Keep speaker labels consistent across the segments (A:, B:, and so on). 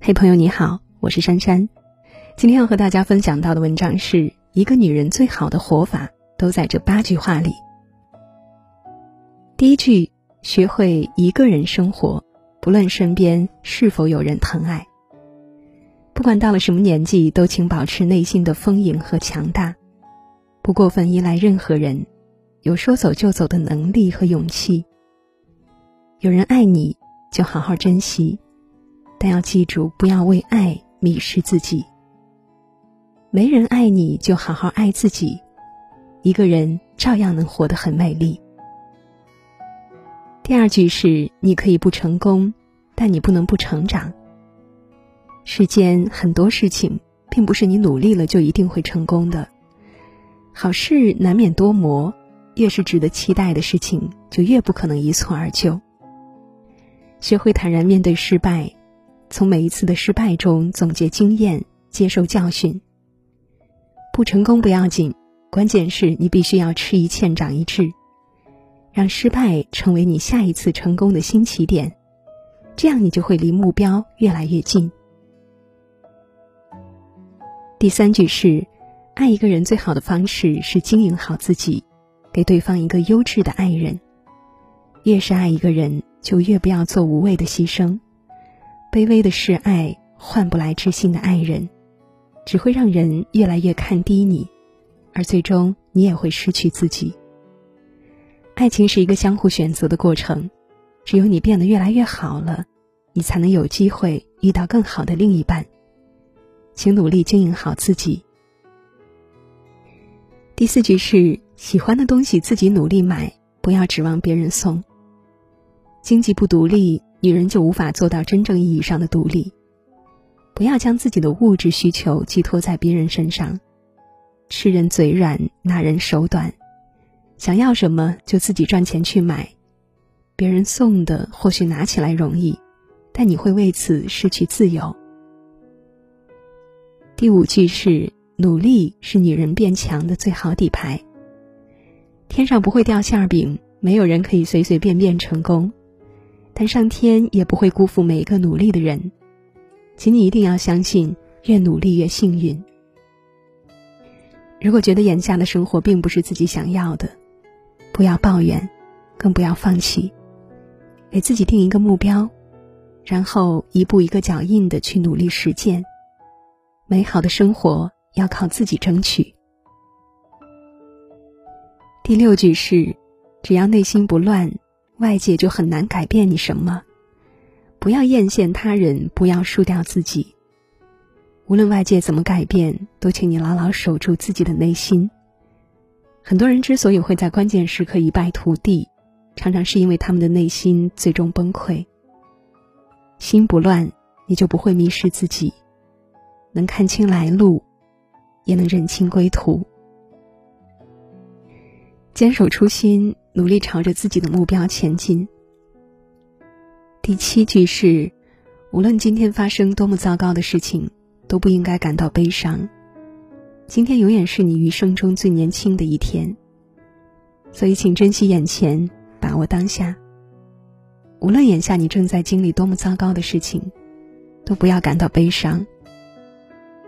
A: 嘿，朋友你好，我是珊珊。今天要和大家分享到的文章是一个女人最好的活法都在这八句话里。第一句，学会一个人生活，不论身边是否有人疼爱。不管到了什么年纪，都请保持内心的丰盈和强大，不过分依赖任何人，有说走就走的能力和勇气。有人爱你，就好好珍惜。但要记住，不要为爱迷失自己。没人爱你，就好好爱自己。一个人照样能活得很美丽。第二句是：你可以不成功，但你不能不成长。世间很多事情，并不是你努力了就一定会成功的。好事难免多磨，越是值得期待的事情，就越不可能一蹴而就。学会坦然面对失败。从每一次的失败中总结经验，接受教训。不成功不要紧，关键是你必须要吃一堑长一智，让失败成为你下一次成功的新起点，这样你就会离目标越来越近。第三句是，爱一个人最好的方式是经营好自己，给对方一个优质的爱人。越是爱一个人，就越不要做无谓的牺牲。卑微的示爱换不来知心的爱人，只会让人越来越看低你，而最终你也会失去自己。爱情是一个相互选择的过程，只有你变得越来越好了，你才能有机会遇到更好的另一半。请努力经营好自己。第四句是：喜欢的东西自己努力买，不要指望别人送。经济不独立。女人就无法做到真正意义上的独立。不要将自己的物质需求寄托在别人身上，吃人嘴软，拿人手短。想要什么就自己赚钱去买，别人送的或许拿起来容易，但你会为此失去自由。第五句是：努力是女人变强的最好底牌。天上不会掉馅饼，没有人可以随随便便成功。但上天也不会辜负每一个努力的人，请你一定要相信，越努力越幸运。如果觉得眼下的生活并不是自己想要的，不要抱怨，更不要放弃，给自己定一个目标，然后一步一个脚印的去努力实践。美好的生活要靠自己争取。第六句是：只要内心不乱。外界就很难改变你什么，不要艳羡他人，不要输掉自己。无论外界怎么改变，都请你牢牢守住自己的内心。很多人之所以会在关键时刻一败涂地，常常是因为他们的内心最终崩溃。心不乱，你就不会迷失自己，能看清来路，也能认清归途。坚守初心。努力朝着自己的目标前进。第七句是：无论今天发生多么糟糕的事情，都不应该感到悲伤。今天永远是你余生中最年轻的一天，所以请珍惜眼前，把握当下。无论眼下你正在经历多么糟糕的事情，都不要感到悲伤。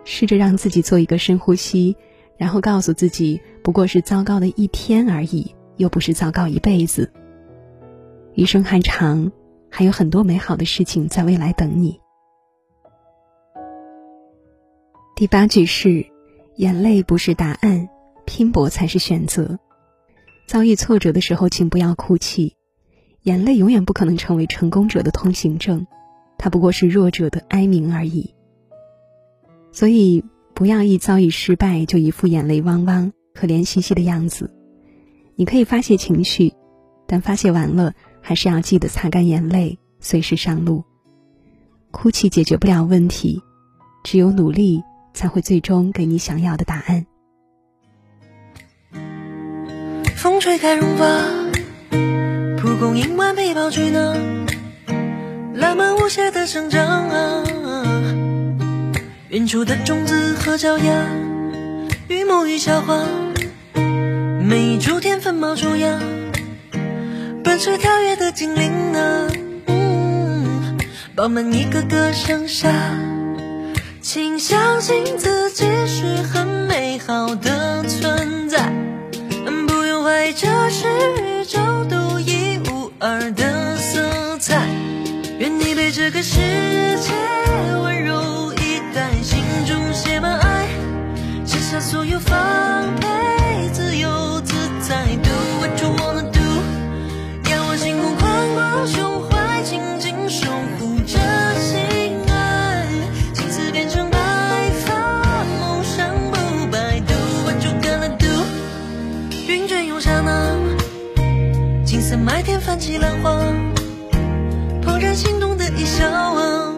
A: 试着让自己做一个深呼吸，然后告诉自己，不过是糟糕的一天而已。又不是糟糕一辈子。余生还长，还有很多美好的事情在未来等你。第八句是：眼泪不是答案，拼搏才是选择。遭遇挫折的时候，请不要哭泣，眼泪永远不可能成为成功者的通行证，它不过是弱者的哀鸣而已。所以，不要一遭遇失败就一副眼泪汪汪、可怜兮兮的样子。你可以发泄情绪，但发泄完了，还是要记得擦干眼泪，随时上路。哭泣解决不了问题，只有努力才会最终给你想要的答案。风吹开绒发，蒲公英满背包去哪？浪漫无邪的生长啊，远处的种子和脚丫，榆木与小花。每一株天分冒出芽，
B: 奔驰跳跃的精灵啊，嗯，饱满一个个盛夏。请相信自己是很美好的存在，不用怀疑这是宇宙独一无二的色彩。愿你被这个世界温柔所有防备，自由自在，Do what you wanna do，仰望星空，宽广胸怀，紧紧守护着心爱，青丝变成白发，梦想不败，Do what you gonna do，云卷涌刹那，金色麦田泛起浪花。怦然心动的一笑啊。